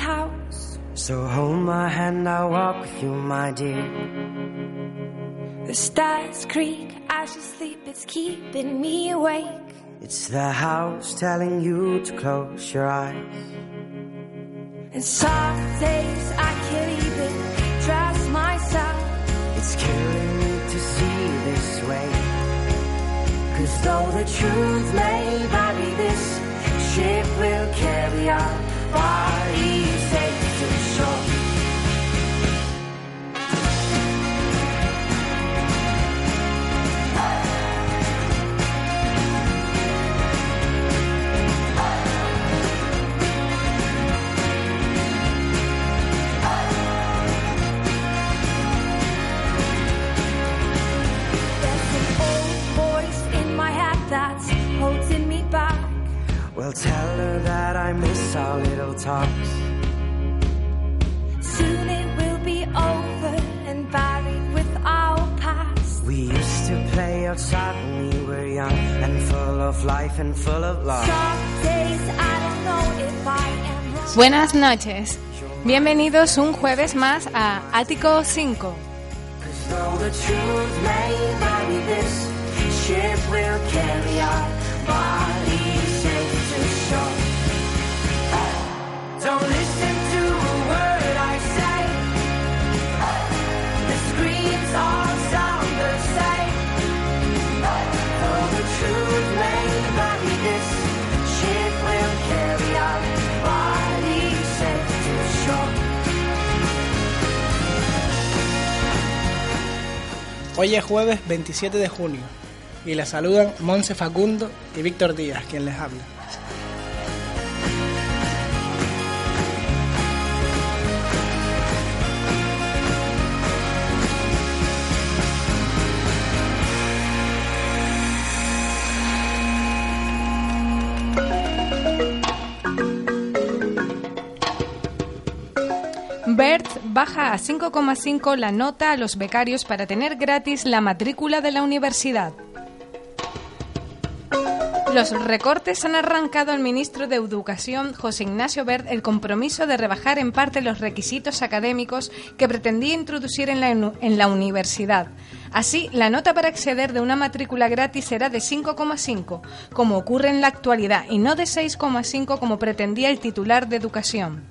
sold an empty house. So hold my hand, I'll walk with you, my dear. The stars creak as you sleep, it's keeping me awake. It's the house telling you to close your eyes. And some days I can't even trust myself. It's killing me to see this way. Cause though the truth may vary, this ship will carry our bodies safe to shore. Well, tell her that I miss our little talks. Soon it will be over and buried with our past. We used to play outside when we were young and full of life and full of love. Some days I don't know if I am. Buenas noches. Bienvenidos un jueves más a Ático 5. Cause Hoy es jueves 27 de junio y les saludan Monse Facundo y Víctor Díaz, quien les habla. Baja a 5,5 la nota a los becarios para tener gratis la matrícula de la universidad. Los recortes han arrancado al ministro de Educación, José Ignacio Bert, el compromiso de rebajar en parte los requisitos académicos que pretendía introducir en la, en la universidad. Así, la nota para acceder de una matrícula gratis será de 5,5, como ocurre en la actualidad, y no de 6,5 como pretendía el titular de Educación.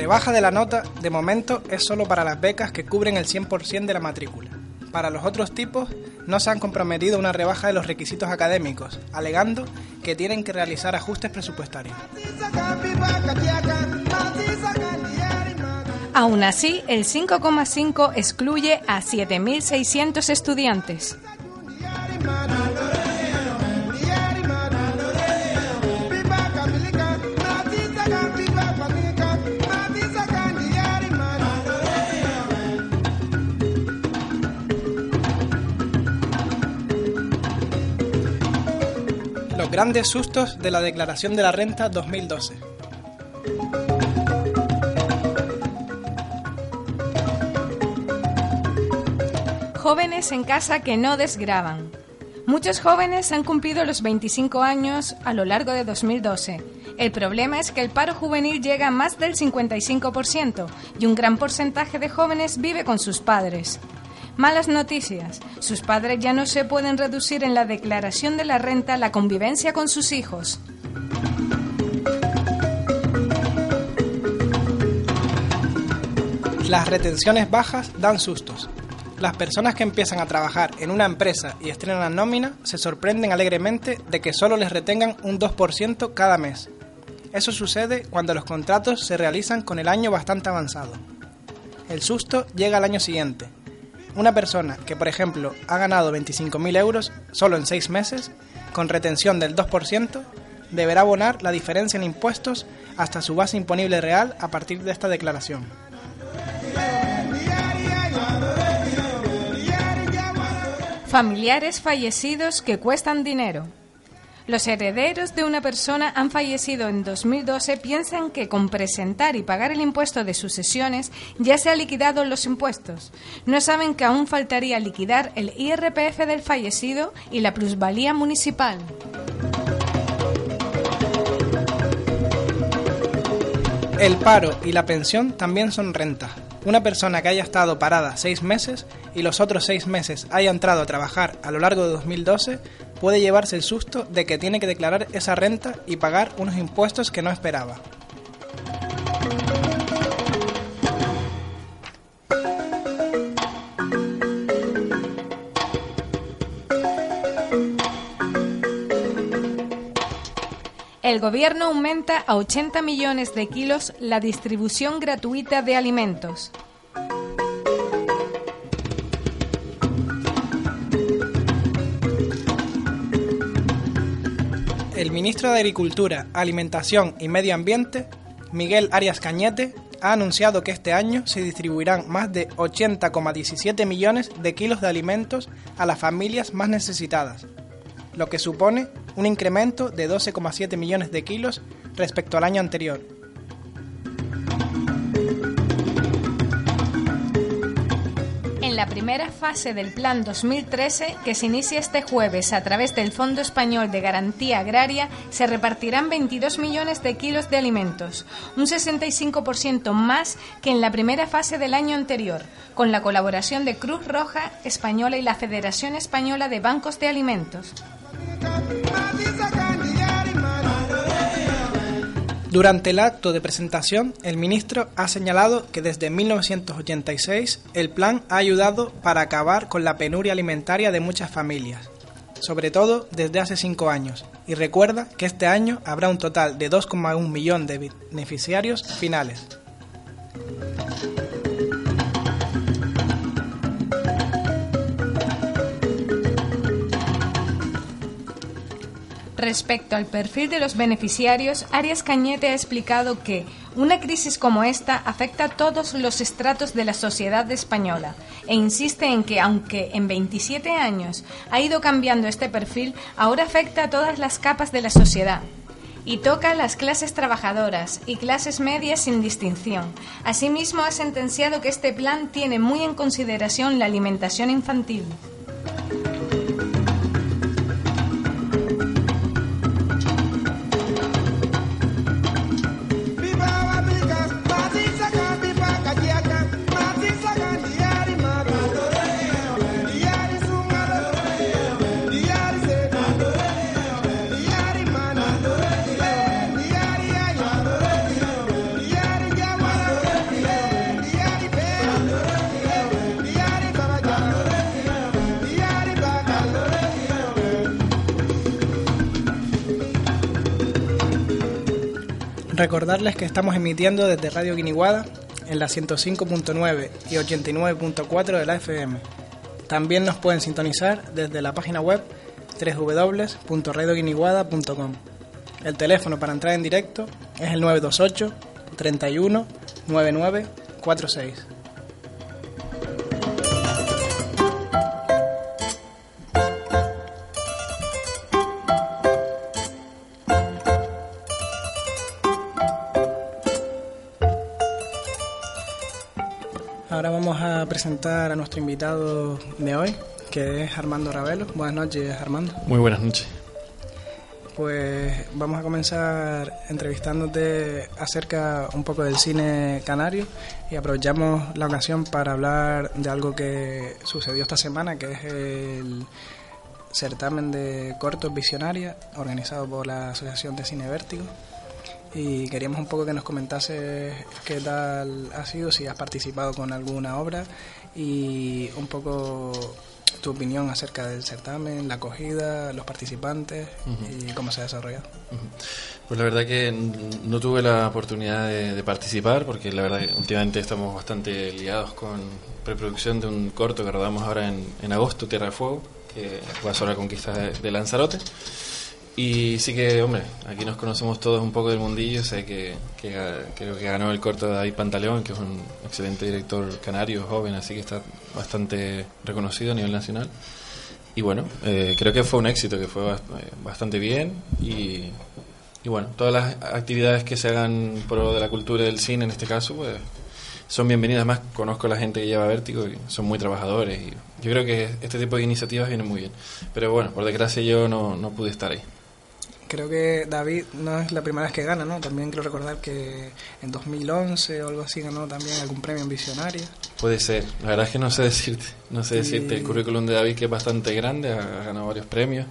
Rebaja de la nota, de momento, es solo para las becas que cubren el 100% de la matrícula. Para los otros tipos, no se han comprometido una rebaja de los requisitos académicos, alegando que tienen que realizar ajustes presupuestarios. Aún así, el 5,5 excluye a 7.600 estudiantes. Grandes sustos de la Declaración de la Renta 2012. Jóvenes en casa que no desgraban. Muchos jóvenes han cumplido los 25 años a lo largo de 2012. El problema es que el paro juvenil llega a más del 55% y un gran porcentaje de jóvenes vive con sus padres. Malas noticias. Sus padres ya no se pueden reducir en la declaración de la renta la convivencia con sus hijos. Las retenciones bajas dan sustos. Las personas que empiezan a trabajar en una empresa y estrenan nómina se sorprenden alegremente de que solo les retengan un 2% cada mes. Eso sucede cuando los contratos se realizan con el año bastante avanzado. El susto llega al año siguiente. Una persona que, por ejemplo, ha ganado 25.000 euros solo en 6 meses, con retención del 2%, deberá abonar la diferencia en impuestos hasta su base imponible real a partir de esta declaración. Familiares fallecidos que cuestan dinero. Los herederos de una persona han fallecido en 2012 piensan que con presentar y pagar el impuesto de sucesiones ya se han liquidado los impuestos. No saben que aún faltaría liquidar el IRPF del fallecido y la plusvalía municipal. El paro y la pensión también son rentas. Una persona que haya estado parada seis meses y los otros seis meses haya entrado a trabajar a lo largo de 2012 puede llevarse el susto de que tiene que declarar esa renta y pagar unos impuestos que no esperaba. El gobierno aumenta a 80 millones de kilos la distribución gratuita de alimentos. El ministro de Agricultura, Alimentación y Medio Ambiente, Miguel Arias Cañete, ha anunciado que este año se distribuirán más de 80,17 millones de kilos de alimentos a las familias más necesitadas, lo que supone un incremento de 12,7 millones de kilos respecto al año anterior. En la primera fase del Plan 2013, que se inicia este jueves a través del Fondo Español de Garantía Agraria, se repartirán 22 millones de kilos de alimentos, un 65% más que en la primera fase del año anterior, con la colaboración de Cruz Roja Española y la Federación Española de Bancos de Alimentos. Durante el acto de presentación, el ministro ha señalado que desde 1986 el plan ha ayudado para acabar con la penuria alimentaria de muchas familias, sobre todo desde hace cinco años, y recuerda que este año habrá un total de 2,1 millón de beneficiarios finales. Respecto al perfil de los beneficiarios, Arias Cañete ha explicado que una crisis como esta afecta a todos los estratos de la sociedad española e insiste en que, aunque en 27 años ha ido cambiando este perfil, ahora afecta a todas las capas de la sociedad y toca a las clases trabajadoras y clases medias sin distinción. Asimismo, ha sentenciado que este plan tiene muy en consideración la alimentación infantil. Recordarles que estamos emitiendo desde Radio Guiniguada en la 105.9 y 89.4 de la FM. También nos pueden sintonizar desde la página web www.radioguiniguada.com. El teléfono para entrar en directo es el 928 31 99 presentar a nuestro invitado de hoy, que es Armando Ravelo. Buenas noches, Armando. Muy buenas noches. Pues vamos a comenzar entrevistándote acerca un poco del cine canario y aprovechamos la ocasión para hablar de algo que sucedió esta semana, que es el certamen de cortos visionaria organizado por la Asociación de Cine Vértigo y queríamos un poco que nos comentases qué tal ha sido, si has participado con alguna obra y un poco tu opinión acerca del certamen, la acogida, los participantes y cómo se ha desarrollado. Pues la verdad que no tuve la oportunidad de, de, participar porque la verdad que últimamente estamos bastante liados con preproducción de un corto que rodamos ahora en, en agosto, Tierra de Fuego, que va sobre la conquista de, de Lanzarote. Y sí que, hombre, aquí nos conocemos todos un poco del mundillo. Sé que, que creo que ganó el corto de David Pantaleón, que es un excelente director canario, joven, así que está bastante reconocido a nivel nacional. Y bueno, eh, creo que fue un éxito, que fue bastante bien. Y, y bueno, todas las actividades que se hagan por de la cultura del cine, en este caso, pues son bienvenidas. Además, conozco a la gente que lleva Vértigo y son muy trabajadores. Y yo creo que este tipo de iniciativas vienen muy bien. Pero bueno, por desgracia yo no pude estar ahí. Creo que David no es la primera vez que gana, ¿no? También quiero recordar que en 2011 o algo así ganó también algún premio en Visionaria. Puede ser, la verdad es que no sé decirte, no sé decirte. El currículum de David que es bastante grande, ha ganado varios premios,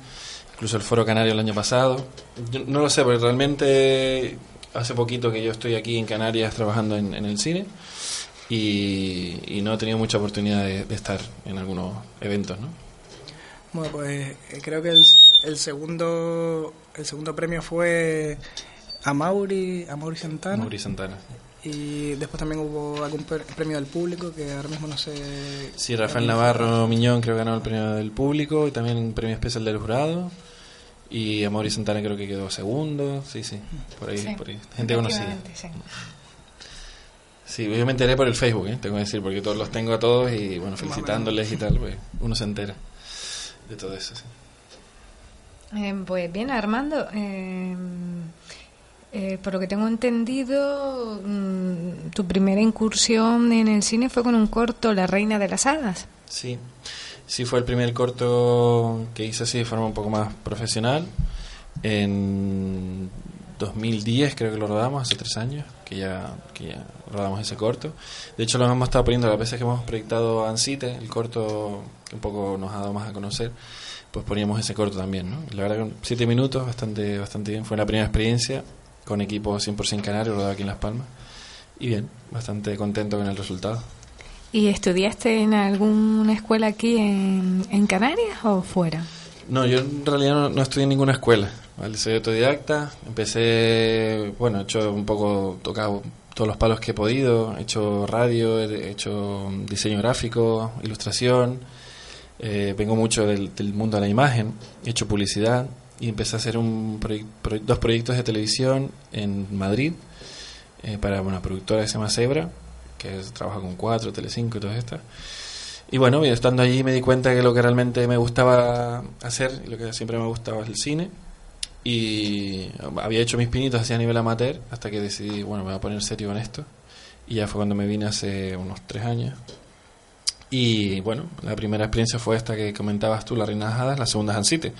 incluso el Foro Canario el año pasado. Yo no lo sé, porque realmente hace poquito que yo estoy aquí en Canarias trabajando en, en el cine y, no he tenido mucha oportunidad de, estar en algunos eventos, ¿no? Bueno, pues eh, creo que el, el, segundo el segundo premio fue a Mauri, a Mauri Santana. Mauri Santana. Y después también hubo algún premio del público que ahora mismo no sé. Sí, Rafael Navarro Miñón creo que ganó el premio del público y también un premio especial del jurado. Y a Mauri Santana creo que quedó segundo. Sí, sí, por ahí, por ahí. Gente conocida. Sí, yo me enteré por el Facebook, ¿eh? tengo que decir, porque todos los tengo a todos y bueno, felicitándoles y tal, pues uno se entera de todo eso. Eh, pues bien, Armando, eh, por lo que tengo entendido, mm, tu primera incursión en el cine fue con un corto, La Reina de las Hadas. Sí, sí fue el primer corto que hice así de forma un poco más profesional. En 2010 creo que lo rodamos, hace tres años, que ya, que ya rodamos ese corto. De hecho, lo hemos estado poniendo las veces que hemos proyectado Ansite, el corto que un poco nos ha dado más a conocer, pues poníamos ese corto también, ¿no? la verdad que siete minutos, bastante, bastante bien. Fue una primera experiencia con equipo 100% canario, rodado aquí en Las Palmas. Y bien, bastante contento con el resultado. ¿Y estudiaste en alguna escuela aquí en, en Canarias o fuera? No, yo en realidad no, estudié en ninguna escuela. ¿vale? Soy autodidacta. Empecé, bueno, he hecho un poco, tocado todos los palos que he podido. He hecho radio, he hecho diseño gráfico, ilustración. Eh, vengo mucho del, mundo de la imagen. He hecho publicidad y empecé a hacer un dos proyectos de televisión en Madrid eh, para una productora que se llama Zebra, que trabaja con Cuatro, Telecinco y todas estas. Y bueno, estando allí me di cuenta que lo que realmente me gustaba hacer, lo que siempre me gustaba es el cine. Y había hecho mis pinitos así a nivel amateur hasta que decidí, bueno, me voy a poner serio con esto. Y ya fue cuando me vine hace unos tres años. Y bueno, la primera experiencia fue esta que comentabas tú, La Reina de Hadas, la segunda es Hansite.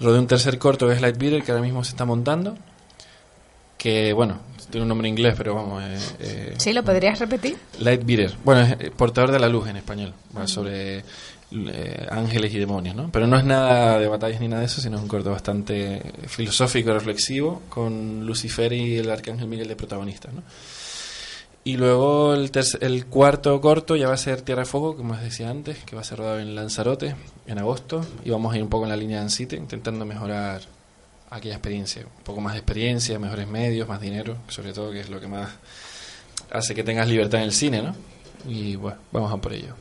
Rodé un tercer corto que es Lightbeater, que ahora mismo se está montando. Que bueno, tiene un nombre en inglés, pero vamos. Eh, eh, ¿Sí lo podrías repetir? Lightbeater. Bueno, es eh, portador de la luz en español. sobre eh, ángeles y demonios, ¿no? Pero no es nada de batallas ni nada de eso, sino es un corto bastante filosófico, y reflexivo, con Lucifer y el arcángel Miguel de protagonistas, ¿no? Y luego el, el cuarto corto ya va a ser Tierra de Fuego, como os decía antes, que va a ser rodado en Lanzarote en agosto. Y vamos a ir un poco en la línea de Ancite, intentando mejorar aquella experiencia. Un poco más de experiencia, mejores medios, más dinero, sobre todo, que es lo que más hace que tengas libertad en el cine, ¿no? Y bueno, vamos a por ello.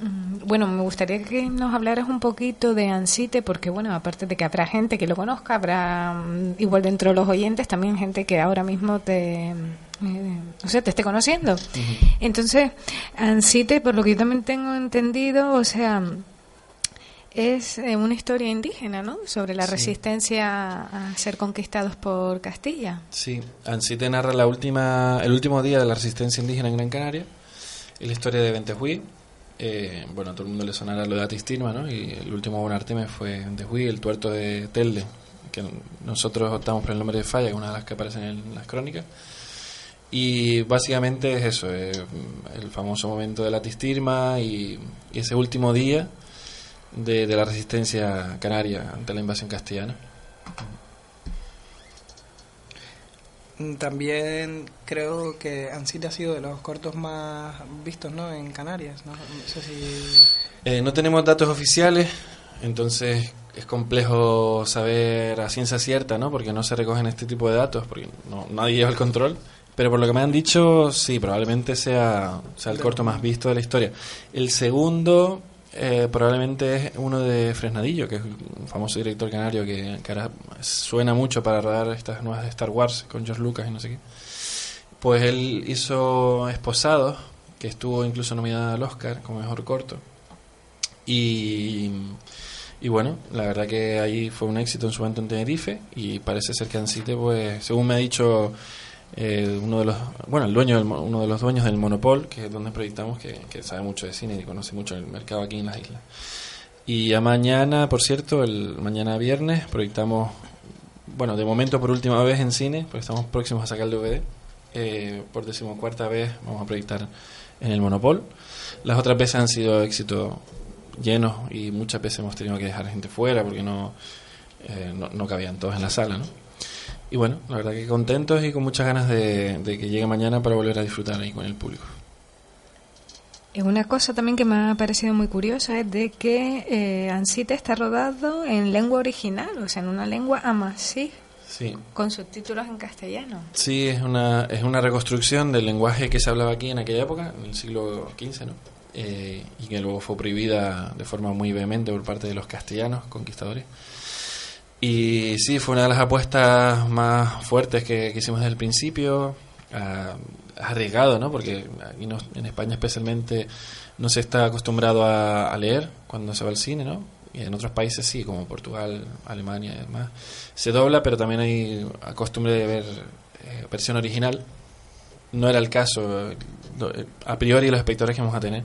Mm, bueno, me gustaría que nos hablaras un poquito de Ansite, porque bueno, aparte de que habrá gente que lo conozca, habrá mm, igual dentro de los oyentes también gente que ahora mismo te, eh, o sea, te esté conociendo. Entonces, Ansite, por lo que yo también tengo entendido, o sea, es eh, una historia indígena, ¿no? Sobre la resistencia a ser conquistados por Castilla. Sí, Ansite narra la última, el último día de la resistencia indígena en Gran Canaria, y la historia de Ventejuí. Eh, bueno, a todo el mundo le sonará lo de Atistirma, ¿no? Y el último Bonarteme fue Ventejuí, el tuerto de Telde, que nosotros optamos por el nombre de Falla, que es una de las que aparecen en las crónicas. Y básicamente es eso, eh, el famoso momento de la Tistirma y ese último día de, la resistencia canaria ante la invasión castellana. También creo que Ansite ha sido de los cortos más vistos ¿no? en Canarias. No, sé si... Eh, no tenemos datos oficiales, entonces es complejo saber a ciencia cierta, ¿no? porque no se recogen este tipo de datos, porque no, nadie lleva el control. Pero por lo que me han dicho, sí, probablemente sea, sea el corto más visto de la historia. El segundo eh, probablemente es uno de Fresnadillo, que es un famoso director canario que, ahora suena mucho para rodar estas nuevas de Star Wars con George Lucas y no sé qué. Pues él hizo Esposados, que estuvo incluso nominada al Oscar como mejor corto. Y, y bueno, la verdad que ahí fue un éxito en su momento en Tenerife y parece ser que Ancite, pues, según me ha dicho eh, uno de los bueno el dueño uno de los dueños del Monopol que es donde proyectamos que, sabe mucho de cine y conoce mucho el mercado aquí en las islas y a mañana por cierto el mañana viernes proyectamos bueno, de momento por última vez en cine, porque estamos próximos a sacar el DVD. Eh, por decimocuarta vez vamos a proyectar en el Monopol. Las otras veces han sido éxitos llenos y muchas veces hemos tenido que dejar gente fuera porque no, eh, no, no cabían todos en la sala, ¿no? Y bueno, la verdad que contentos y con muchas ganas de, de que llegue mañana para volver a disfrutar ahí con el público. Una cosa también que me ha parecido muy curiosa es de que eh, Ansite está rodado en lengua original, o sea, en una lengua amasí, Sí, con subtítulos en castellano. Sí, es una, es una reconstrucción del lenguaje que se hablaba aquí en aquella época, en el siglo XV, ¿no? Eh, y que luego fue prohibida de forma muy vehemente por parte de los castellanos conquistadores. Y sí, fue una de las apuestas más fuertes que, hicimos desde el principio, ah, arriesgado, ¿no? Porque aquí no- en España especialmente no se está acostumbrado a, leer cuando se va al cine, ¿no? Y en otros países sí, como Portugal, Alemania y demás. Se dobla, pero también hay costumbre de ver eh, versión original. No era el caso, a priori los espectadores que vamos a tener.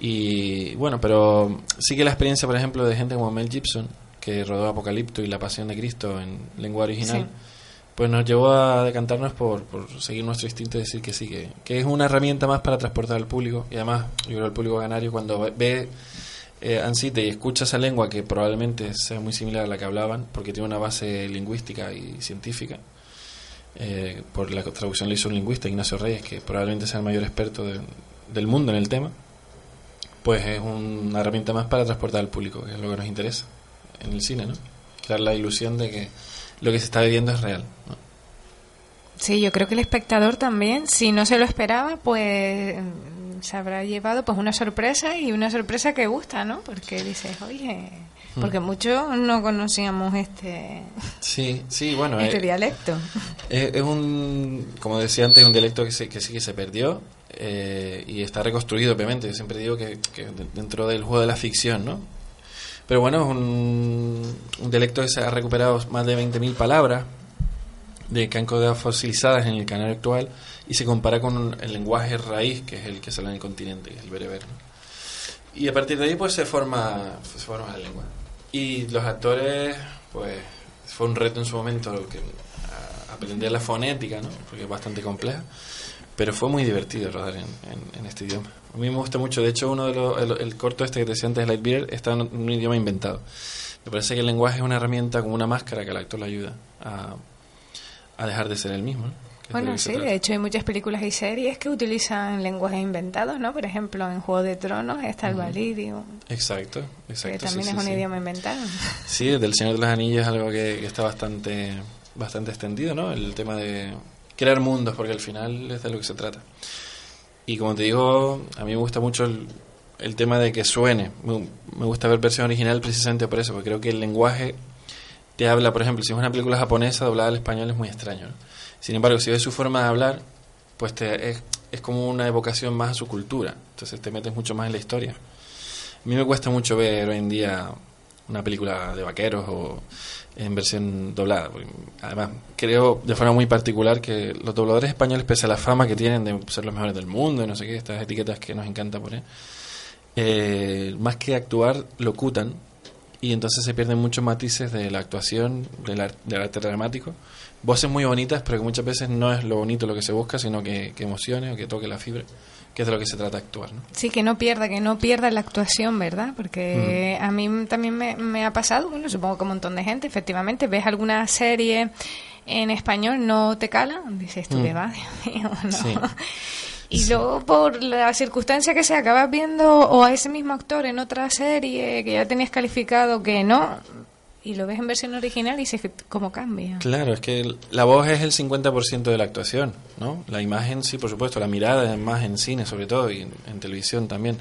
Y bueno, pero sí que la experiencia, por ejemplo, de gente como Mel Gibson, que rodó Apocalipto y La Pasión de Cristo en lengua original, Sí. pues nos llevó a decantarnos por, por seguir nuestro instinto y decir que sí, que, que es una herramienta más para transportar al público. Y además, yo creo el público canario cuando ve- eh, Ansite y escucha esa lengua que probablemente sea muy similar a la que hablaban, porque tiene una base lingüística y científica, eh, por la traducción le hizo un lingüista, Ignacio Reyes, que probablemente sea el mayor experto de- del mundo en el tema, pues es una herramienta más para transportar al público, que es lo que nos interesa en el cine, ¿no? Crear la ilusión de que lo que se está viviendo es real. ¿no? Sí, yo creo que el espectador también, si no se lo esperaba, pues mm, se habrá llevado pues una sorpresa y una sorpresa que gusta, ¿no? Porque dices, oye, porque muchos no conocíamos este, Sí, sí, bueno, este eh, dialecto. Es, es un, como decía antes, un dialecto que, se- que sí que se perdió eh, y está reconstruido, obviamente. Yo siempre digo que, que de- dentro del juego de la ficción, ¿no? Pero bueno, un, dialecto que se ha recuperado más de 20.000 palabras de que han quedado fosilizadas en el canal actual y se compara con el lenguaje raíz, que es el que sale en el continente, que es el bereber. Y a partir de ahí, pues se forma, se forma la lengua. Y los actores, pues fue un reto en su momento a- aprender la fonética, ¿no? porque es bastante compleja. Pero fue muy divertido rodar en, en- en este idioma. A mí me gusta mucho. De hecho, uno de los, el, el corto este que te decía antes, Lightbeer, está en un idioma inventado. Me parece que el lenguaje es una herramienta como una máscara que al actor le ayuda a, a dejar de ser el mismo. ¿no? Que Bueno, que sí, de hecho hay muchas películas y series que utilizan lenguajes inventados, ¿no? Por ejemplo, en Juego de Tronos está el Valirio, Exacto, que exacto. también sí, es sí, un sí. idioma inventado. Sí, del Señor de los Anillos es algo que, que está bastante, bastante extendido, ¿no? El tema de crear mundos, porque al final es de lo que se trata. Y como te digo, a mí me gusta mucho el, tema de que suene. Me, gusta ver versión original precisamente por eso, porque creo que el lenguaje te habla, por ejemplo, si es una película japonesa doblada al español es muy extraño. Sin embargo, si ves su forma de hablar, pues te, es, es como una evocación más a su cultura. Entonces te metes mucho más en la historia. A mí me cuesta mucho ver hoy en día una película de vaqueros o en versión doblada. además, creo de forma muy particular que los dobladores españoles, pese a la fama que tienen de ser los mejores del mundo y no sé qué, estas etiquetas que nos encanta poner, eh, más que actuar, locutan y entonces se pierden muchos matices de la actuación, del, ar- del arte dramático. Voces muy bonitas, pero que muchas veces no es lo bonito lo que se busca, sino que, que emocione o que toque la fibra, que es de lo que se trata de actuar. ¿no? Sí, que no pierda, que no pierda la actuación, ¿verdad? Porque Mm. a mí también me, me ha pasado, bueno, supongo que un montón de gente, efectivamente, ves alguna serie en español, no te cala, dices tú, Mm. ¿qué va? Dios mío, no. Sí. Y luego, por la circunstancia que sea, acabas viendo o a ese mismo actor en otra serie que ya tenías calificado que no, y lo ves en versión original y dices, ¿cómo cambia? Claro, es que la voz es el 50% de la actuación, ¿no? La imagen, sí, por supuesto, la mirada es más en cine, sobre todo, y en, televisión también.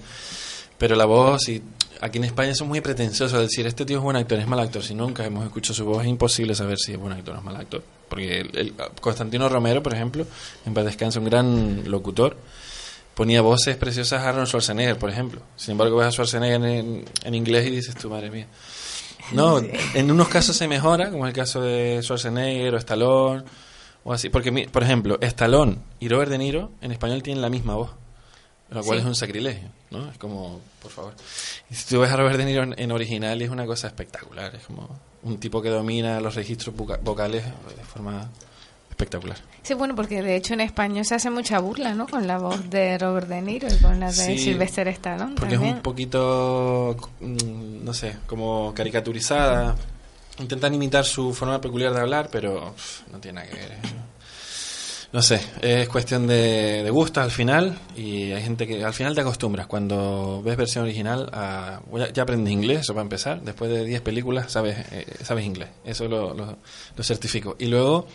Pero la voz, y aquí en España son muy pretenciosos, decir, este tío es buen actor, es mal actor. Si nunca hemos escuchado su voz, es imposible saber si es buen actor o es mal actor. Porque el, Constantino Romero, por ejemplo, en paz descanse, un gran locutor, ponía voces preciosas a Arnold Schwarzenegger, por ejemplo. Sin embargo, ves a Schwarzenegger en, en inglés y dices, tu madre mía. No, en unos casos se mejora, como es el caso de Schwarzenegger o Stallone o así, porque por ejemplo, Stallone y Robert De Niro en español tienen la misma voz. Lo cual Sí. es un sacrilegio, ¿no? Es como, por favor. Y si tú ves a Robert De Niro en, en original, es una cosa espectacular. Es como un tipo que domina los registros voca- vocales de forma espectacular. Sí, bueno, porque de hecho en España se hace mucha burla, ¿no? Con la voz de Robert De Niro y con la de Sí, Sylvester Stallone Porque también. es un poquito, mm, no sé, como caricaturizada. Intentan imitar su forma peculiar de hablar, pero pff, no tiene nada que ver. ¿eh? No sé, es cuestión de, de gustos al final y hay gente que al final te acostumbras. Cuando ves versión original, a, ya, ya aprendes inglés, eso para empezar. Después de 10 películas sabes, eh, sabes inglés, eso lo, lo, lo certifico. Y luego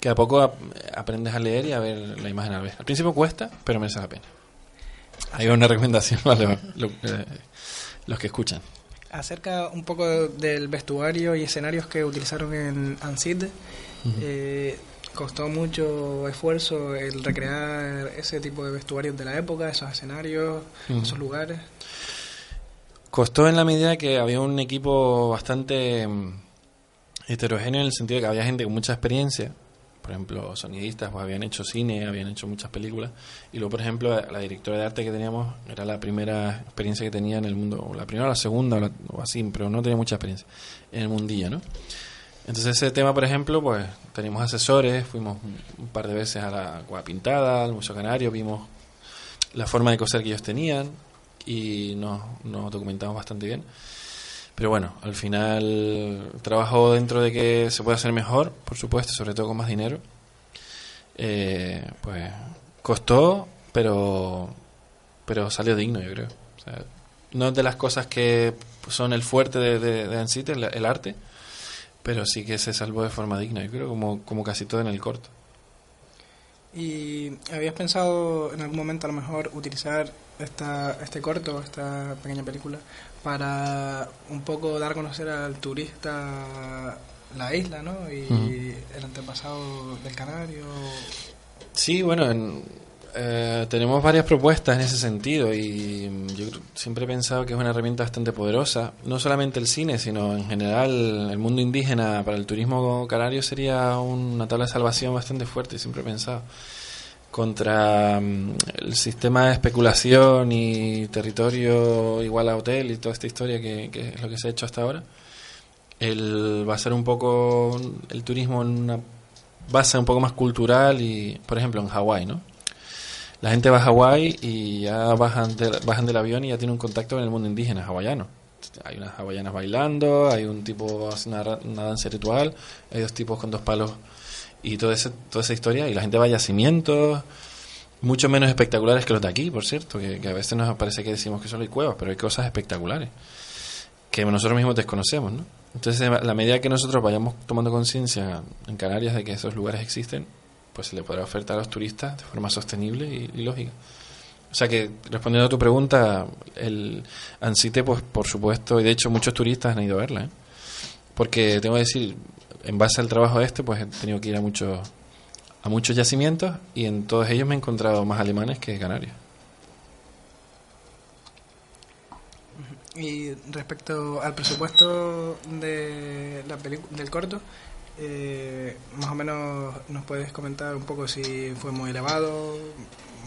que a poco ap- aprendes a leer y a ver la imagen al vez. Al principio cuesta, pero merece la pena. Hay una recomendación para lo- lo- eh, los que escuchan. Acerca un poco del vestuario y escenarios que utilizaron en Ansid, eh, costó mucho esfuerzo el recrear ese tipo de vestuarios de la época, esos escenarios, esos lugares. Costó en la medida que había un equipo bastante mm, heterogéneo en el sentido de que había gente con mucha experiencia. Por ejemplo, sonidistas pues, habían hecho cine, habían hecho muchas películas. Y luego, por ejemplo, la directora de arte que teníamos era la primera experiencia que tenía en el mundo, o la primera o la segunda, o, la- o así, pero no tenía mucha experiencia en el mundillo, ¿no? Entonces ese tema, por ejemplo, pues teníamos asesores, fuimos un, par de veces a la Cueva Pintada, al Museo Canario, vimos la forma de coser que ellos tenían y nos, nos documentamos bastante bien. Pero bueno, al final trabajo dentro de que se puede hacer mejor, por supuesto, sobre todo con más dinero. Eh, pues costó, pero pero salió digno, yo creo. No es de las cosas que son el fuerte de, de, de el, el arte, pero sí que se salvó de forma digna, yo creo, como, como casi todo en el corto. ¿Y habías pensado en algún momento a lo mejor utilizar esta, este corto, esta pequeña película, para un poco dar a conocer al turista la isla, ¿no? Y el antepasado del canario. Sí, bueno, en- eh, tenemos varias propuestas en ese sentido y yo siempre he pensado que es una herramienta bastante poderosa. No solamente el cine, sino en general el mundo indígena para el turismo canario sería una tabla de salvación bastante fuerte, siempre he pensado. Contra mm, el sistema de especulación y territorio igual a hotel y toda esta historia que, que es lo que se ha hecho hasta ahora. El basar un poco el turismo en una base un poco más cultural y, por ejemplo, en Hawái, ¿no? La gente va a Hawái y ya bajan, de- bajan del avión y ya tiene un contacto con el mundo indígena hawaiano. Hay unas hawaianas bailando, hay un tipo hace una, danza ritual, hay dos tipos con dos palos y todo ese, toda esa historia y la gente va a yacimientos mucho menos espectaculares que los de aquí, por cierto, que, que a veces nos parece que decimos que solo hay cuevas, pero hay cosas espectaculares que nosotros mismos desconocemos, ¿no? Entonces, a la medida que nosotros vayamos tomando conciencia en Canarias de que esos lugares existen, pues se le podrá ofertar a los turistas de forma sostenible y, lógica. O sea que, respondiendo a tu pregunta, el Ansite, pues por supuesto, y de hecho muchos turistas han ido a verla, ¿eh? Porque tengo que decir, en base al trabajo este, pues he tenido que ir a muchos a muchos yacimientos y en todos ellos me he encontrado más alemanes que canarios. Y respecto al presupuesto de la del corto, eh, más o menos nos puedes comentar un poco si fue muy elevado,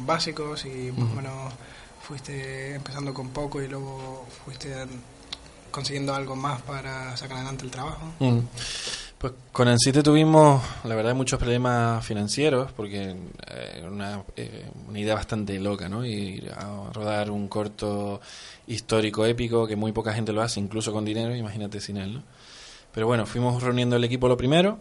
básico, si más o menos fuiste empezando con poco y luego fuiste consiguiendo algo más para sacar adelante el trabajo. Mm. Pues con Ansite tuvimos, la verdad, muchos problemas financieros, porque eh, era una, eh, una idea bastante loca, ¿no? Ir a rodar un corto histórico, épico, que muy poca gente lo hace, incluso con dinero, imagínate sin él, ¿no? Pero bueno, fuimos reuniendo el equipo lo primero,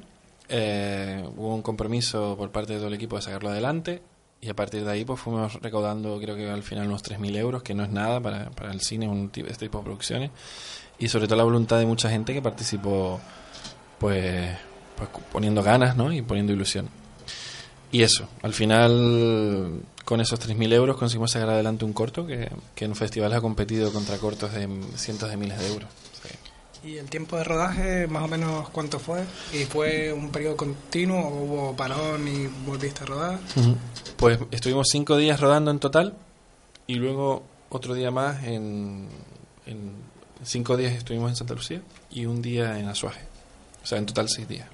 eh, hubo un compromiso por parte de todo el equipo de sacarlo adelante, y a partir de ahí pues fuimos recaudando, creo que al final unos 3.000 euros, que no es nada para, para el cine, un tipo, este tipo de producciones, y sobre todo la voluntad de mucha gente que participó pues, pues poniendo ganas ¿no? y poniendo ilusión. Y eso, al final con esos 3.000 euros conseguimos sacar adelante un corto que, que en festivales ha competido contra cortos de cientos de miles de euros. ¿Y el tiempo de rodaje, más o menos cuánto fue? ¿Y fue un periodo continuo o hubo parón y volviste a rodar? Pues estuvimos cinco días rodando en total y luego otro día más en, en cinco días estuvimos en Santa Lucía y un día en Azuaje. O sea, en total seis días.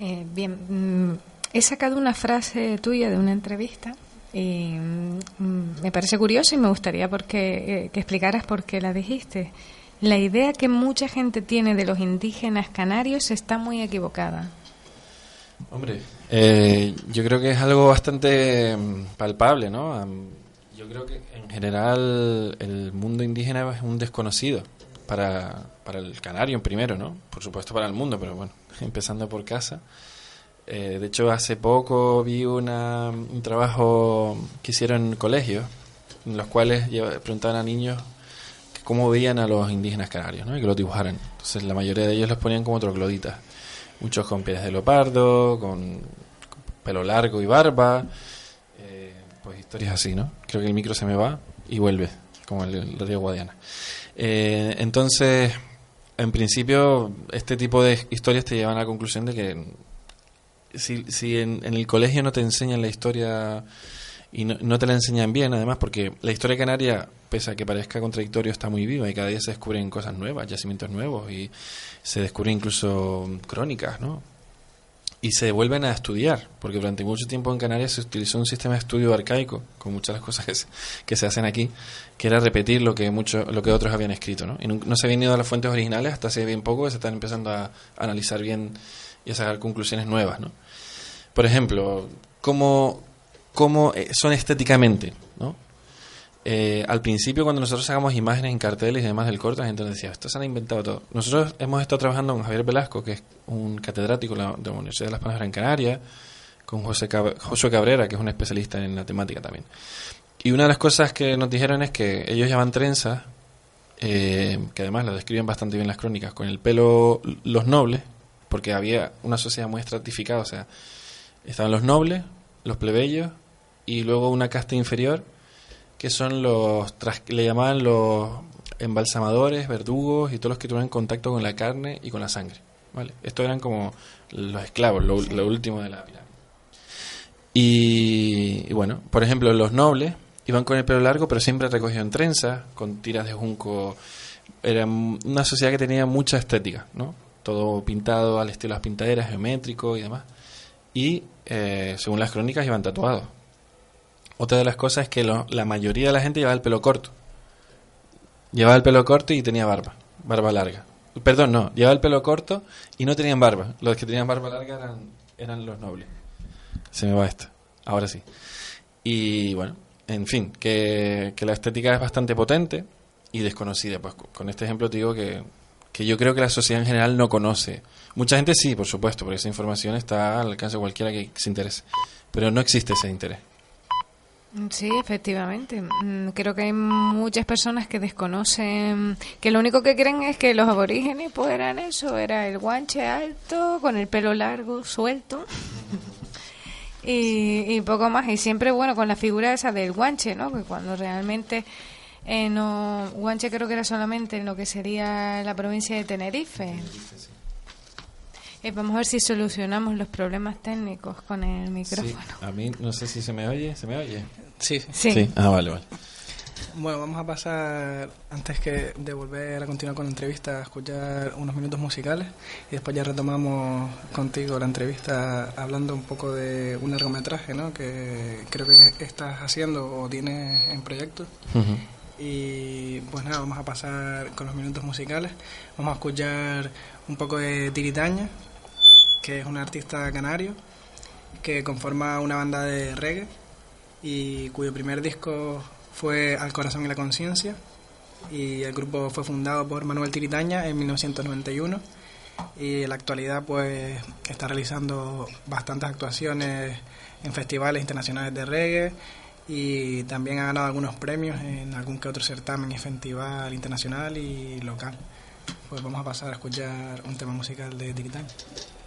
Eh, bien, mm, he sacado una frase tuya de una entrevista Y mm, me parece curioso y me gustaría porque, eh, que explicaras por qué la dijiste. La idea que mucha gente tiene de los indígenas canarios está muy equivocada. Hombre, eh, yo creo que es algo bastante mm, palpable, ¿no? Yo creo que en general el mundo indígena es un desconocido para, para el canario primero, ¿no? Por supuesto para el mundo, pero bueno, empezando por casa. Eh, de hecho, hace poco vi una, un trabajo que hicieron en colegios, en los cuales preguntaban a niños cómo veían a los indígenas canarios. Y que los dibujaran. Entonces, la mayoría de ellos los ponían como trogloditas. Muchos con pies de leopardo, con pelo largo y barba. eh, pues historias así, ¿no? Creo que el micro se me va y vuelve, como el, el río Guadiana. Eh, entonces, en principio, este tipo de historias te llevan a la conclusión de que si, si en, en el colegio no te enseñan la historia y no, te la enseñan bien, además, porque la historia canaria, pese a que parezca contradictorio, está muy viva y cada día se descubren cosas nuevas, yacimientos nuevos y se descubren incluso crónicas, ¿no? Y se vuelven a estudiar, porque durante mucho tiempo en Canarias se utilizó un sistema de estudio arcaico, con muchas de las cosas que se, que se hacen aquí, que era repetir lo que mucho, lo que otros habían escrito, ¿no? Y no, no se habían ido a las fuentes originales hasta hace bien poco que se están empezando a analizar bien y a sacar conclusiones nuevas, ¿no? Por ejemplo, cómo, cómo eh, son estéticamente, ¿no? Eh, al principio, cuando nosotros sacamos imágenes en carteles y demás del corto, la gente decía, esto se han inventado todo. Nosotros hemos estado trabajando con Javier Velasco, que es un catedrático de la, de la Universidad de Las Palmas de Gran Canaria, con José, Cab- Josué Cabrera, que es un especialista en la temática también. Y una de las cosas que nos dijeron es que ellos llaman trenzas, eh, que además lo describen bastante bien las crónicas, con el pelo los nobles, porque había una sociedad muy estratificada, o sea, estaban los nobles, los plebeyos y luego una casta inferior que son los, le llamaban los embalsamadores, verdugos y todos los que tuvieran contacto con la carne y con la sangre. ¿vale? Estos eran como los esclavos, lo, lo último de la pirámide. Y, y bueno, por ejemplo, los nobles iban con el pelo largo, pero siempre recogido en trenzas, con tiras de junco. Era una sociedad que tenía mucha estética, ¿no? Todo pintado al estilo de las pintaderas, geométrico y demás. Y, eh, según las crónicas, iban tatuados. Otra de las cosas es que lo- la mayoría de la gente llevaba el pelo corto. Llevaba el pelo corto y tenía barba, barba larga. Perdón, no, llevaba el pelo corto y no tenían barba. Los que tenían barba larga eran, eran los nobles. Se me va esto, ahora sí. Y bueno, en fin, que, que la estética es bastante potente y desconocida. Pues co- con este ejemplo te digo que, que yo creo que la sociedad en general no conoce. Mucha gente sí, por supuesto, porque esa información está al alcance de cualquiera que se interese. Pero no existe ese interés. Sí, efectivamente. Mm, Creo que hay muchas personas que desconocen, que lo único que creen es que los aborígenes pues eran eso, era el guanche alto, con el pelo largo, suelto. Y, y poco más. Y siempre, bueno, con la figura esa del guanche, ¿no? Que cuando realmente eh, no. Guanche creo que era solamente en lo que sería la provincia de Tenerife. Eh, vamos a ver si solucionamos los problemas técnicos con el micrófono. Sí, a mí no sé si se me oye, ¿se me oye? Sí. Sí. Ah, vale, vale. Bueno, vamos a pasar, antes que de volver a continuar con la entrevista, a escuchar unos minutos musicales y después ya retomamos contigo la entrevista hablando un poco de un largometraje, ¿no? Que creo que estás haciendo o tienes en proyecto. Ujú. Y pues nada, vamos a pasar con los minutos musicales. Vamos a escuchar un poco de Tiritaña, que es un artista canario que conforma una banda de reggae y cuyo primer disco fue Al Corazón y la Conciencia. Y el grupo fue fundado por Manuel Tiritaña en 1991 y en la actualidad pues está realizando bastantes actuaciones en festivales internacionales de reggae y también ha ganado algunos premios en algún que otro certamen y festival internacional y local. Pues vamos a pasar a escuchar un tema musical de Tiritaña. Thank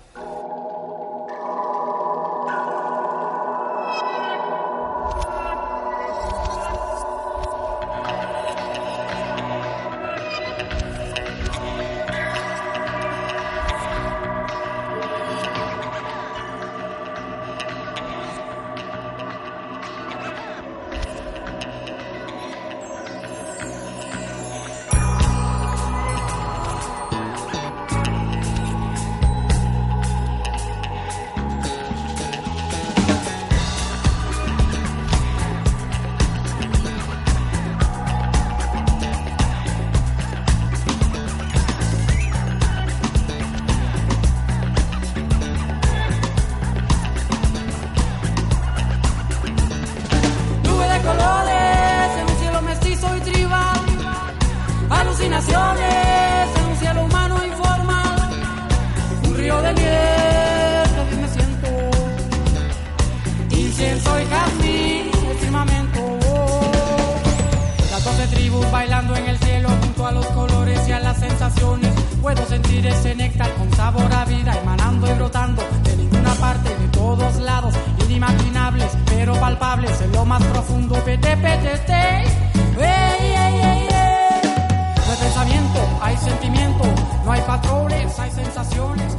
lo más profundo, pete, pete, te. Ey, ey, ey, ey. No hay pensamiento, hay sentimiento, no hay patrones, hay sensaciones.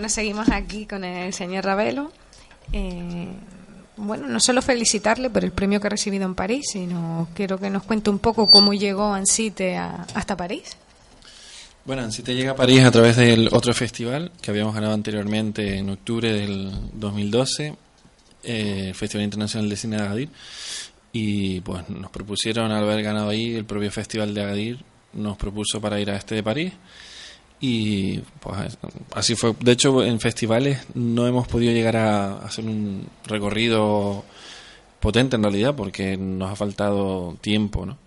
Bueno, seguimos aquí con el señor Ravelo. Eh, bueno, no solo felicitarle por el premio que ha recibido en París, sino quiero que nos cuente un poco cómo llegó Ansite a, hasta París. Bueno, Ansite llega a París a través del otro festival que habíamos ganado anteriormente en octubre del 2012, el eh, Festival Internacional de Cine de Agadir. Y pues nos propusieron, al haber ganado ahí el propio Festival de Agadir, nos propuso para ir a este de París y pues así fue. De hecho, en festivales no hemos podido llegar a hacer un recorrido potente en realidad porque nos ha faltado tiempo, ¿no?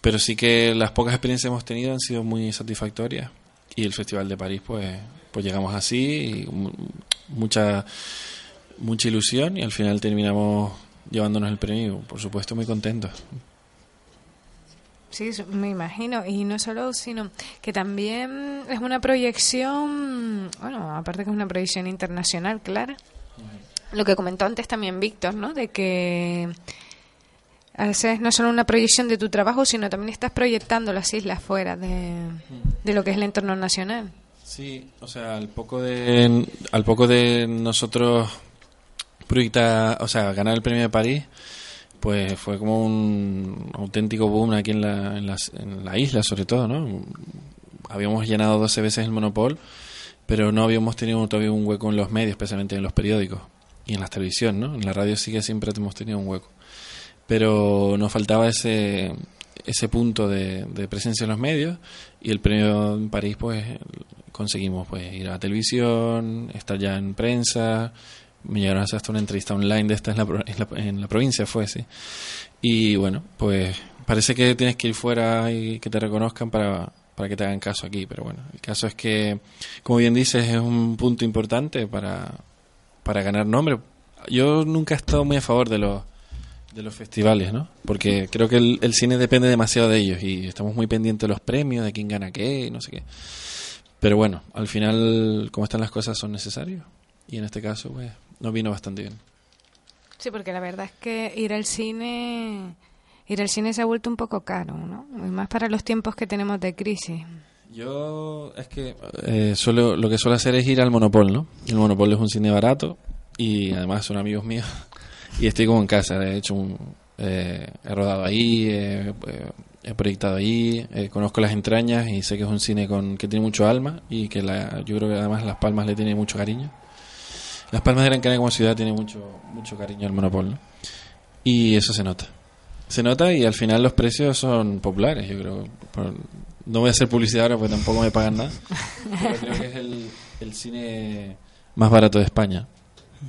Pero sí que las pocas experiencias que hemos tenido han sido muy satisfactorias y el Festival de París pues pues llegamos así y mu- mucha mucha ilusión y al final terminamos llevándonos el premio, por supuesto muy contentos. Sí, me imagino. Y no solo, sino que también es una proyección, bueno, aparte que es una proyección internacional, clara. Lo que comentó antes también Víctor, ¿no? De que a veces no solo una proyección de tu trabajo, sino también estás proyectando las islas fuera de, de lo que es el entorno nacional. Sí, o sea, al poco de al poco de nosotros proyectar, o sea, ganar el premio de París, pues fue como un auténtico boom aquí en la, en las- en la isla, sobre todo, ¿no? Habíamos llenado 12 veces el Monopol, pero no habíamos tenido todavía un hueco en los medios, especialmente en los periódicos y en la televisión, ¿no? En la radio sí que siempre hemos tenido un hueco. Pero nos faltaba ese ese punto de, de presencia en los medios y el premio en París pues conseguimos pues ir a la televisión, estar ya en prensa, me llegaron a hacer hasta una entrevista online de esta en la, en en la provincia fue sí y bueno pues parece que tienes que ir fuera y que te reconozcan para, para que te hagan caso aquí pero bueno el caso es que como bien dices es un punto importante para, para ganar nombre yo nunca he estado muy a favor de los de los festivales, ¿no? Porque creo que el, el cine depende demasiado de ellos y estamos muy pendientes de los premios, de quién gana qué, y no sé qué. Pero bueno, al final, como están las cosas, son necesarios. Y en este caso, pues, nos vino bastante bien. Sí, porque la verdad es que ir al cine, ir al cine se ha vuelto un poco caro, ¿no? Y más para los tiempos que tenemos de crisis. Yo, es que eh, suelo, lo que suelo hacer es ir al Monopol, ¿no? El Monopol es un cine barato y además son amigos míos. Y estoy como en casa, he hecho un, eh, he rodado ahí, eh, he proyectado ahí, eh, conozco las entrañas y sé que es un cine con que tiene mucho alma y que la, yo creo que además Las Palmas le tiene mucho cariño. Las Palmas de Gran Canaria como ciudad tiene mucho mucho cariño al Monopol, ¿no? Y eso se nota. Se nota y al final los precios son populares, yo creo. No voy a hacer publicidad ahora porque tampoco me pagan nada. Pero creo que es el, el cine más barato de España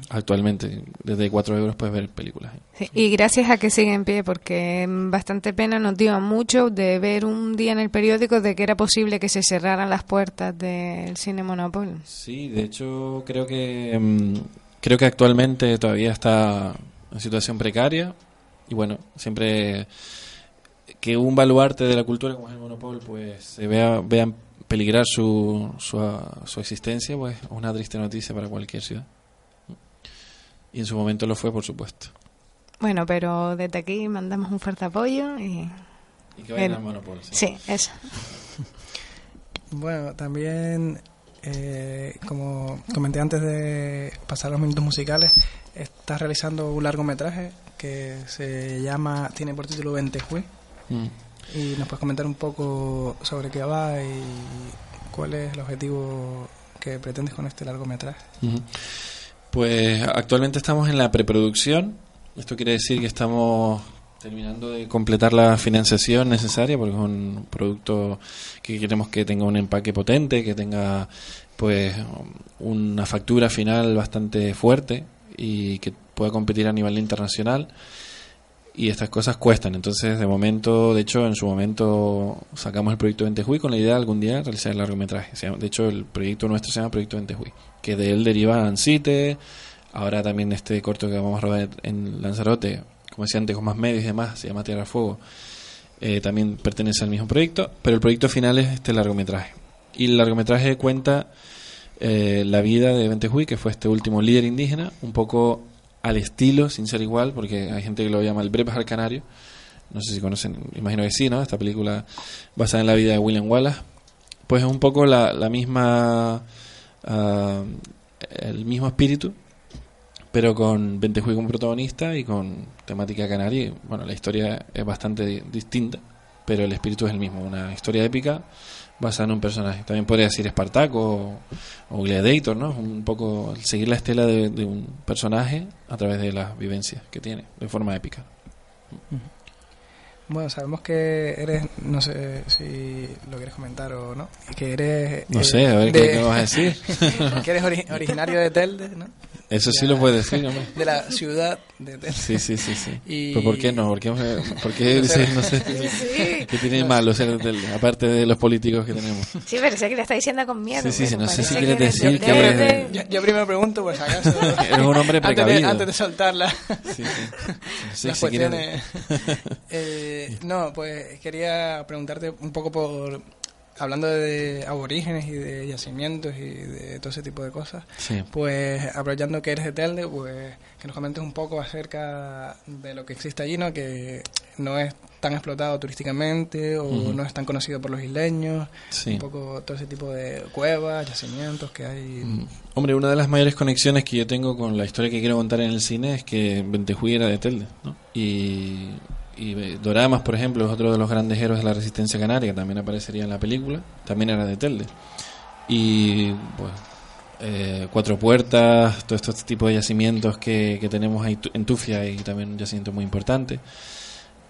actualmente. Desde 4 euros puedes ver películas. Sí, y gracias a que sigue en pie, porque bastante pena nos dio mucho de ver un día en el periódico de que era posible que se cerraran las puertas del cine Monopol. Sí, de hecho creo que mm, creo que actualmente todavía está en situación precaria y bueno, siempre que un baluarte de la cultura como es el Monopol pues se vea vean peligrar su, su, su existencia, pues es una triste noticia para cualquier ciudad. Y en su momento lo fue, por supuesto. Bueno, pero desde aquí mandamos un fuerte apoyo y... Y que vayan El- al Monopol. sí. Sí, eso. Bueno, también, eh, como comenté antes de pasar los minutos musicales, estás realizando un largometraje que se llama, tiene por título Ventejuí. Mm. Y nos puedes comentar un poco sobre qué va y cuál es el objetivo que pretendes con este largometraje. Ujú. Pues actualmente estamos en la preproducción. Esto quiere decir que estamos terminando de completar la financiación necesaria porque es un producto que queremos que tenga un empaque potente, que tenga pues una factura final bastante fuerte y que pueda competir a nivel internacional y estas cosas cuestan. Entonces, de momento, de hecho, en su momento sacamos el proyecto Ventejuy con la idea de algún día realizar el largometraje. De hecho, el proyecto nuestro se llama Proyecto Ventejuy, que de él deriva Ancite, ahora también este corto que vamos a rodar en Lanzarote, como decía antes, con más medios y demás, se llama Tierra Fuego, eh, también pertenece al mismo proyecto, pero el proyecto final es este largometraje. Y el largometraje cuenta eh, la vida de Ventejuy, que fue este último líder indígena, un poco al estilo, sin ser igual, porque hay gente que lo llama el Brepas Canario. No sé si conocen, imagino que sí, ¿no? Esta película basada en la vida de William Wallace. Pues es un poco la, la misma. Ah, el mismo espíritu, pero con Ventejuy como protagonista y con temática canaria. Bueno, la historia es bastante di- distinta, pero el espíritu es el mismo. Una historia épica basada en un personaje. También podría decir Espartaco o, o Gladiator, ¿no? Un poco seguir la estela de un personaje a través de las vivencias que tiene, de forma épica. Bueno, sabemos que eres, no sé si lo quieres comentar o no, que eres... No eh, sé, a ver qué, de- qué me vas a decir. que eres ori- originario de Telde, ¿no? Eso sí lo puedes decir, hombre. De la ciudad de Telde. Sí, sí, sí, sí. Y- ¿Pero por qué no? ¿Por qué, por qué no sé, qué tiene de malo ser del, aparte de los políticos que tenemos? Sí, pero sé que le está diciendo con miedo. Sí, sí, pero sí, no sé si quieres decir de que Yo, yo primero pregunto, pues acaso... Eres un hombre antes de, precavido. antes de soltarla. Sí, sí. No sé las si quieres- cuestiones. Eh, no, pues quería preguntarte un poco por. Hablando de aborígenes y de yacimientos y de todo ese tipo de cosas, Sí. pues aprovechando que eres de Telde, pues que nos comentes un poco acerca de lo que existe allí, ¿no? Que no es tan explotado turísticamente o no es tan conocido por los isleños, Sí. un poco todo ese tipo de cuevas, yacimientos que hay. Mm. Hombre, una de las mayores conexiones que yo tengo con la historia que quiero contar en el cine es que Ventejuy era de Telde, ¿no? Y, y eh, Doramas, por ejemplo, es otro de los grandes héroes de la resistencia canaria, que también aparecería en la película, también era de Telde. Y, pues, eh, Cuatro Puertas, todo este tipo de yacimientos que, tenemos ahí en Tufia y también un yacimiento muy importante.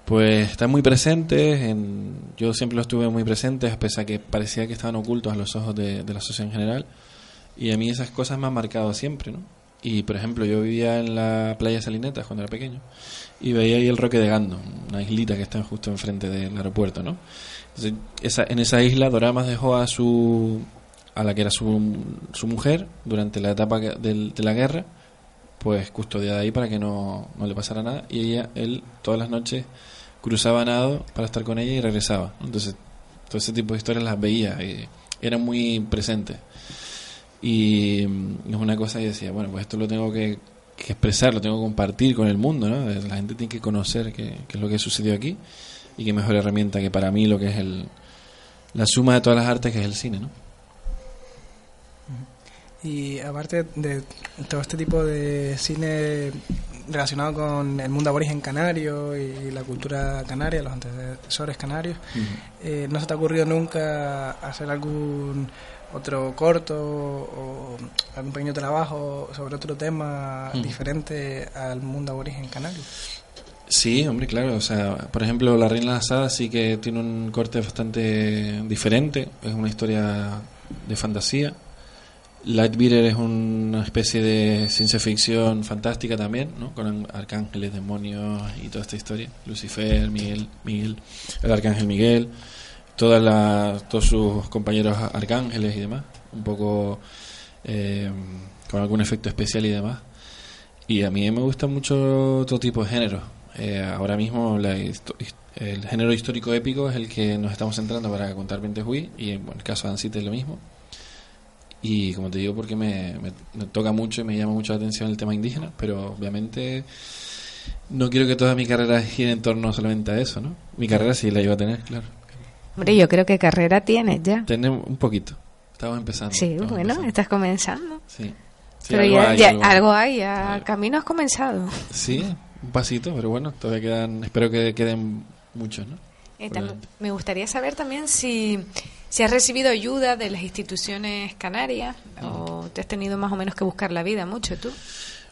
Pues están muy presentes, en, yo siempre los tuve muy presentes, pese a que parecía que estaban ocultos a los ojos de, de la sociedad en general. Y a mí esas cosas me han marcado siempre, ¿no? Y, por ejemplo, yo vivía en la playa Salinetas cuando era pequeño y veía ahí el Roque de Gando, una islita que está justo enfrente del aeropuerto, ¿no? Entonces, esa, en esa isla Doramas dejó a su a la que era su, su mujer durante la etapa del- de la guerra, pues custodiada ahí para que no, no le pasara nada y ella, él, todas las noches cruzaba nado para estar con ella y regresaba. Entonces, todo ese tipo de historias las veía y eran muy presentes. Y mm, es una cosa que decía, bueno, pues esto lo tengo que, que expresar, lo tengo que compartir con el mundo, ¿no? La gente tiene que conocer qué, qué es lo que sucedió aquí y qué mejor herramienta que para mí lo que es el, la suma de todas las artes que es el cine, ¿no? Y aparte de todo este tipo de cine relacionado con el mundo aborigen canario y la cultura canaria, los antecesores canarios, eh, ¿no se te ha ocurrido nunca hacer algún otro corto o algún pequeño trabajo sobre otro tema Mm. diferente al mundo aborigen canario? Sí, hombre, claro. O sea, por ejemplo, La Reina Hadas sí que tiene un corte bastante diferente. Es una historia de fantasía. Lightbeater es una especie de ciencia ficción fantástica también, ¿no? Con arcángeles, demonios y toda esta historia. Lucifer, Miguel, Miguel, el arcángel Miguel, todas las, todos sus compañeros arcángeles y demás. Un poco eh, con algún efecto especial y demás. Y a mí me gusta mucho todo tipo de géneros. Eh, ahora mismo la el género histórico épico es el que nos estamos centrando para contar Ventejuy y en el caso de Ancite es lo mismo. Y como te digo, porque me, me- me toca mucho y me llama mucho la atención el tema indígena, pero obviamente no quiero que toda mi carrera gire en torno solamente a eso, ¿no? Mi carrera sí la iba a tener, claro. Hombre, yo creo que carrera tienes ya. Tenemos un poquito. Estamos empezando. Sí, estamos bueno, empezando. estás comenzando. Sí. Sí, pero algo ya, hay, ya algo- algo hay, ya el camino has comenzado. Sí, un pasito, pero bueno, todavía quedan, espero que queden muchos, ¿no? Eh, me gustaría saber también si, si has recibido ayuda de las instituciones canarias o te has tenido más o menos que buscar la vida mucho tú.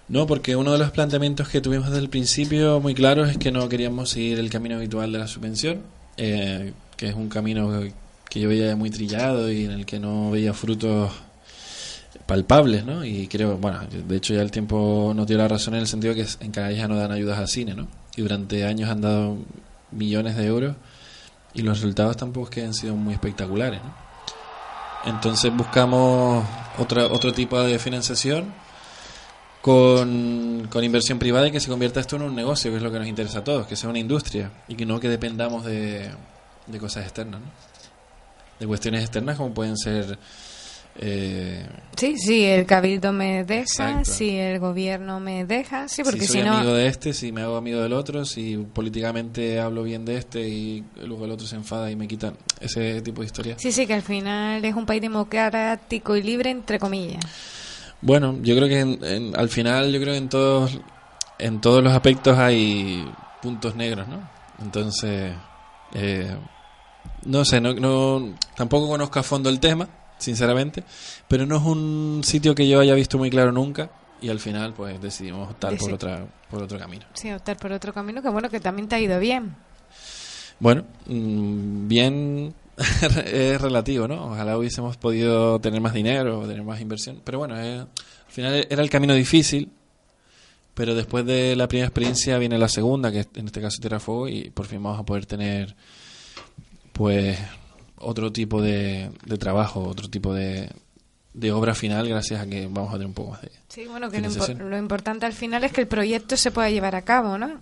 No, porque uno de los planteamientos que tuvimos desde el principio muy claros es que no queríamos seguir el camino habitual de la subvención, eh, que es un camino que yo veía muy trillado y en el que no veía frutos palpables, ¿no? Y creo, bueno, de hecho ya el tiempo nos dio la razón en el sentido que en Canarias no dan ayudas al cine, ¿no? Y durante años han dado millones de euros y los resultados tampoco es que han sido muy espectaculares, ¿no? Entonces buscamos otra, otro tipo de financiación con, con inversión privada y que se convierta esto en un negocio, que es lo que nos interesa a todos, que sea una industria y que no que dependamos de, de cosas externas, ¿no? De cuestiones externas como pueden ser... eh, Sí, sí, el cabildo me deja, Exacto. si el gobierno me deja, sí, porque si si, soy no... amigo de este, si me hago amigo del otro, si políticamente hablo bien de este y luego el otro se enfada y me quitan ese tipo de historias. Sí, sí, que al final es un país democrático y libre, entre comillas. Bueno, yo creo que en- en- al final, yo creo que en todos, en todos los aspectos hay puntos negros, ¿no? Entonces, eh, No sé, no, no, tampoco conozco a fondo el tema, sinceramente, pero no es un sitio que yo haya visto muy claro nunca y al final pues decidimos optar por, otra, por otro camino. Sí, optar por otro camino que bueno, que también te ha ido bien. Bueno, mm, bien es relativo, ¿no? Ojalá hubiésemos podido tener más dinero o tener más inversión, pero bueno, eh, al final era el camino difícil, pero después de la primera experiencia viene la segunda, que en este caso Tierra Fuego, y por fin vamos a poder tener pues otro tipo de, de trabajo, otro tipo de, de obra final gracias a que vamos a tener un poco más de... Sí, bueno, que lo, impo- lo importante al final es que el proyecto se pueda llevar a cabo, ¿no?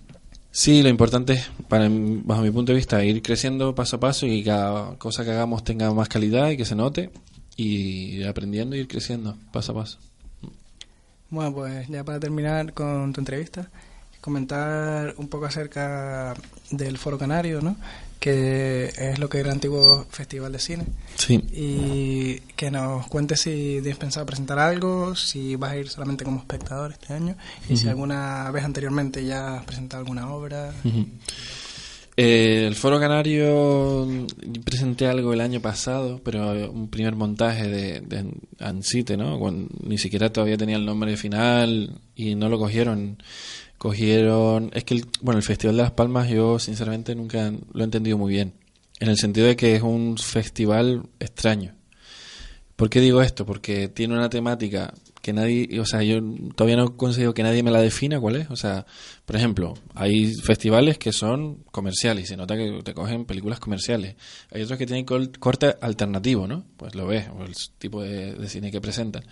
Sí, lo importante es, para, bajo mi punto de vista, ir creciendo paso a paso y que cada cosa que hagamos tenga más calidad y que se note y ir aprendiendo y ir creciendo paso a paso. Bueno, pues ya para terminar con tu entrevista, comentar un poco acerca del Foro Canario, ¿no? Que es lo que era el antiguo Festival de Cine. Sí. Y que nos cuentes si tienes pensado presentar algo, si vas a ir solamente como espectador este año y si alguna vez anteriormente ya has presentado alguna obra. Ujú. Eh, el Foro Canario mm, presenté algo el año pasado, pero eh, un primer montaje de, de Ancite, ¿no? Ni siquiera todavía tenía el nombre final y no lo cogieron. Cogieron. Es que, el, bueno, el Festival de las Palmas yo sinceramente nunca lo he entendido muy bien. En el sentido de que es un festival extraño. ¿Por qué digo esto? Porque tiene una temática que nadie, o sea, yo todavía no consigo que nadie me la defina cuál es. O sea, por ejemplo, hay festivales que son comerciales se nota que te cogen películas comerciales. Hay otros que tienen corte alternativo, ¿no? Pues lo ves, el tipo de, cine que presentan.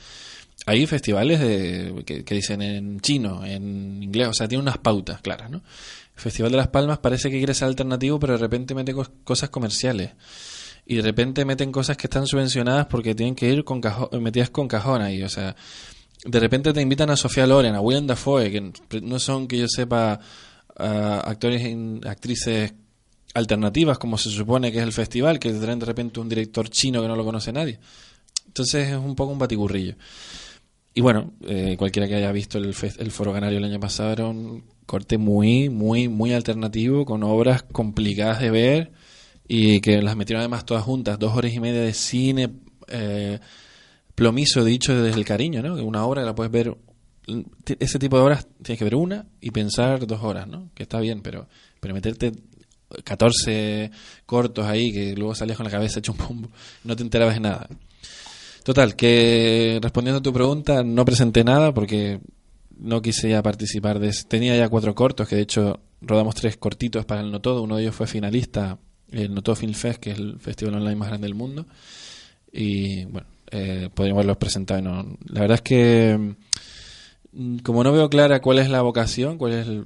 Hay festivales de, que, dicen en chino, en inglés, o sea, tiene unas pautas claras, ¿no? El Festival de Las Palmas parece que quiere ser alternativo, pero de repente mete cos- cosas comerciales y de repente meten cosas que están subvencionadas porque tienen que ir con cajo- metidas con cajón ahí, o sea, de repente te invitan a Sofía Loren, a Willem Dafoe, que no son que yo sepa actores y actrices alternativas como se supone que es el festival, que traen de repente un director chino que no lo conoce nadie. Entonces es un poco un batiburrillo. Y bueno, eh, cualquiera que haya visto el, el Foro Canario el año pasado era un corte muy, muy, muy alternativo, con obras complicadas de ver y que las metieron además todas juntas, dos horas y media de cine eh, plomizo dicho desde el cariño, ¿no? Una obra la puedes ver, ese tipo de obras tienes que ver una y pensar dos horas, ¿no? Que está bien, pero, pero meterte 14 cortos ahí que luego salías con la cabeza hecho un pombo, no te enterabas de nada. Total, que respondiendo a tu pregunta, no presenté nada porque no quise ya participar de Tenía ya cuatro cortos, que de hecho rodamos tres cortitos para el No Todo. Uno de ellos fue finalista, el No Todo Film Fest, que es el festival online más grande del mundo. Y bueno, eh, podríamos haberlos presentado. no- La verdad es que, mm, como no veo clara cuál es la vocación, cuál es el,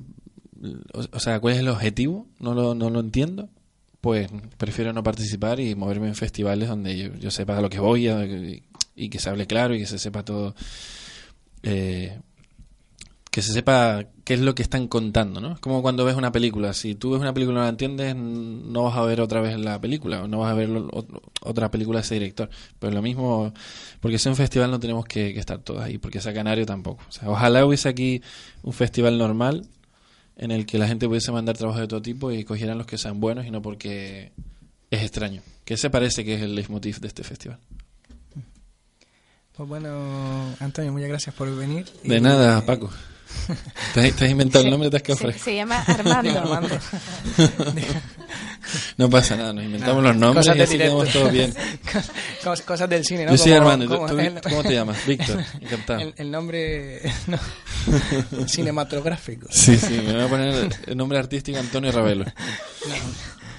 o, sea, cuál es el objetivo, no lo, no lo entiendo pues prefiero no participar y moverme en festivales donde yo, sepa a lo que voy y que se hable claro y que se sepa todo eh, que se sepa qué es lo que están contando, ¿no? Es como cuando ves una película. Si tú ves una película y no la entiendes, no vas a ver otra vez la película, o no vas a ver otra película de ese director. Pero lo mismo, porque sea un festival no tenemos que, que estar todos ahí, porque sea Canario tampoco. O sea, ojalá hubiese aquí un festival normal en el que la gente pudiese mandar trabajos de todo tipo y cogieran los que sean buenos y no porque es extraño. Que ese parece que es el leitmotiv de este festival. Pues bueno, Antonio, muchas gracias por venir. De Y- nada, Paco. ¿Te has, te has inventado el nombre? ¿Te has quedado Se, fresco? se llama Armando. Armando. No pasa nada, nos inventamos los nombres y así quedamos todo bien. Cosas, cosas del cine, ¿no? Yo soy Como- Armando. ¿y tú- como tú- el- ¿Cómo te llamas? Víctor. Encantado. El, el nombre no, cinematográfico. Sí, sí, me voy a poner el nombre artístico Antonio Ravelo.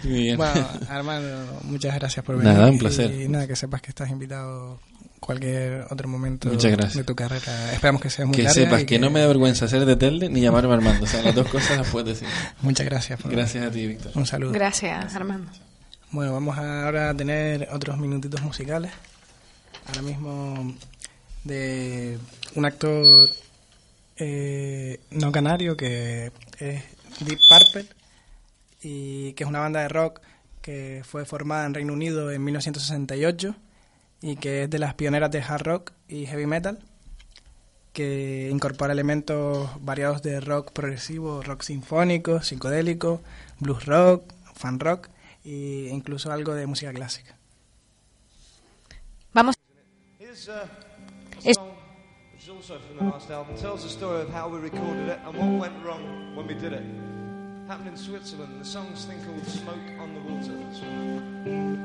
Muy bien. Bueno, Armando, muchas gracias por venir. Nada, un placer. Y nada, que sepas que estás invitado cualquier otro momento Muchas gracias. de tu carrera. Esperamos que sea muy que larga sepas que, no me da vergüenza ser de Telde ni llamarme Armando. O sea, las dos cosas las puedes decir. Muchas gracias. por- Gracias a ti, Víctor. Un saludo. Gracias, Armando. Bueno, vamos ahora a tener otros minutitos musicales. Ahora mismo de un actor eh, no canario que es Deep Purple y que es una banda de rock que fue formada en Reino Unido en 1968 y que es de las pioneras de hard rock y heavy metal, que incorpora elementos variados de rock progresivo, rock sinfónico, psicodélico, blues rock, fan rock e incluso algo de música clásica. Vamos. Es... Uh, is also from the last album. Tells the story of how we recorded it and what went wrong when we did it. Happened in Switzerland. The song's thing called Smoke on the Water.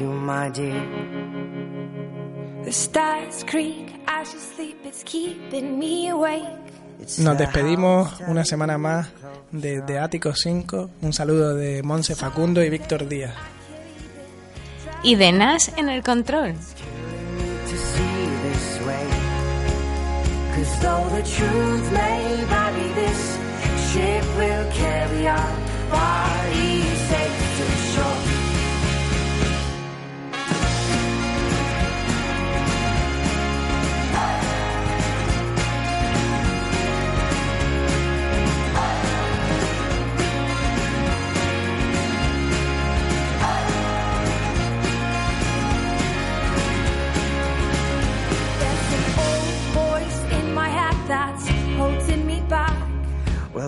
you, my dear. Nos despedimos una semana más desde de Ático 5. Un saludo de Monse Facundo y Víctor Díaz. Y de Nas en el control.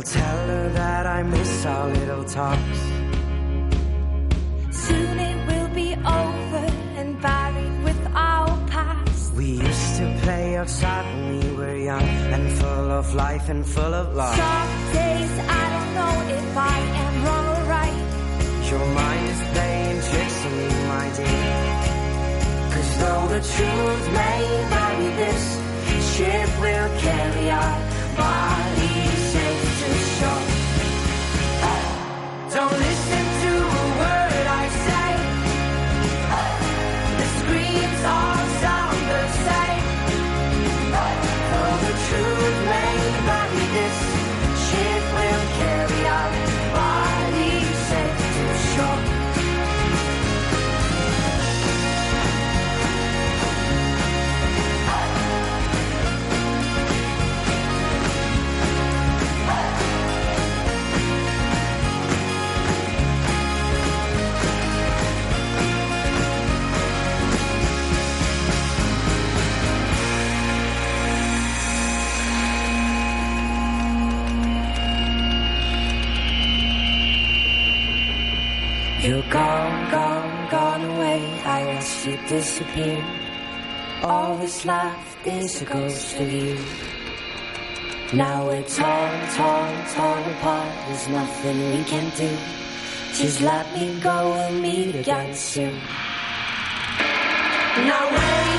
Well, tell her that I miss our little talks. Soon it will be over and buried with our past. We used to play outside when we were young and full of life and full of love. Some days I don't know if I am wrong or right. Your mind is playing tricks on me, my dear. Cause though the truth may vary, this ship will carry our bodies Don't listen gone, gone, gone away. I watched you disappear. All that's left is a ghost of you. Now we're torn, torn, torn apart. There's nothing we can do. Just let me go and meet again soon. Now where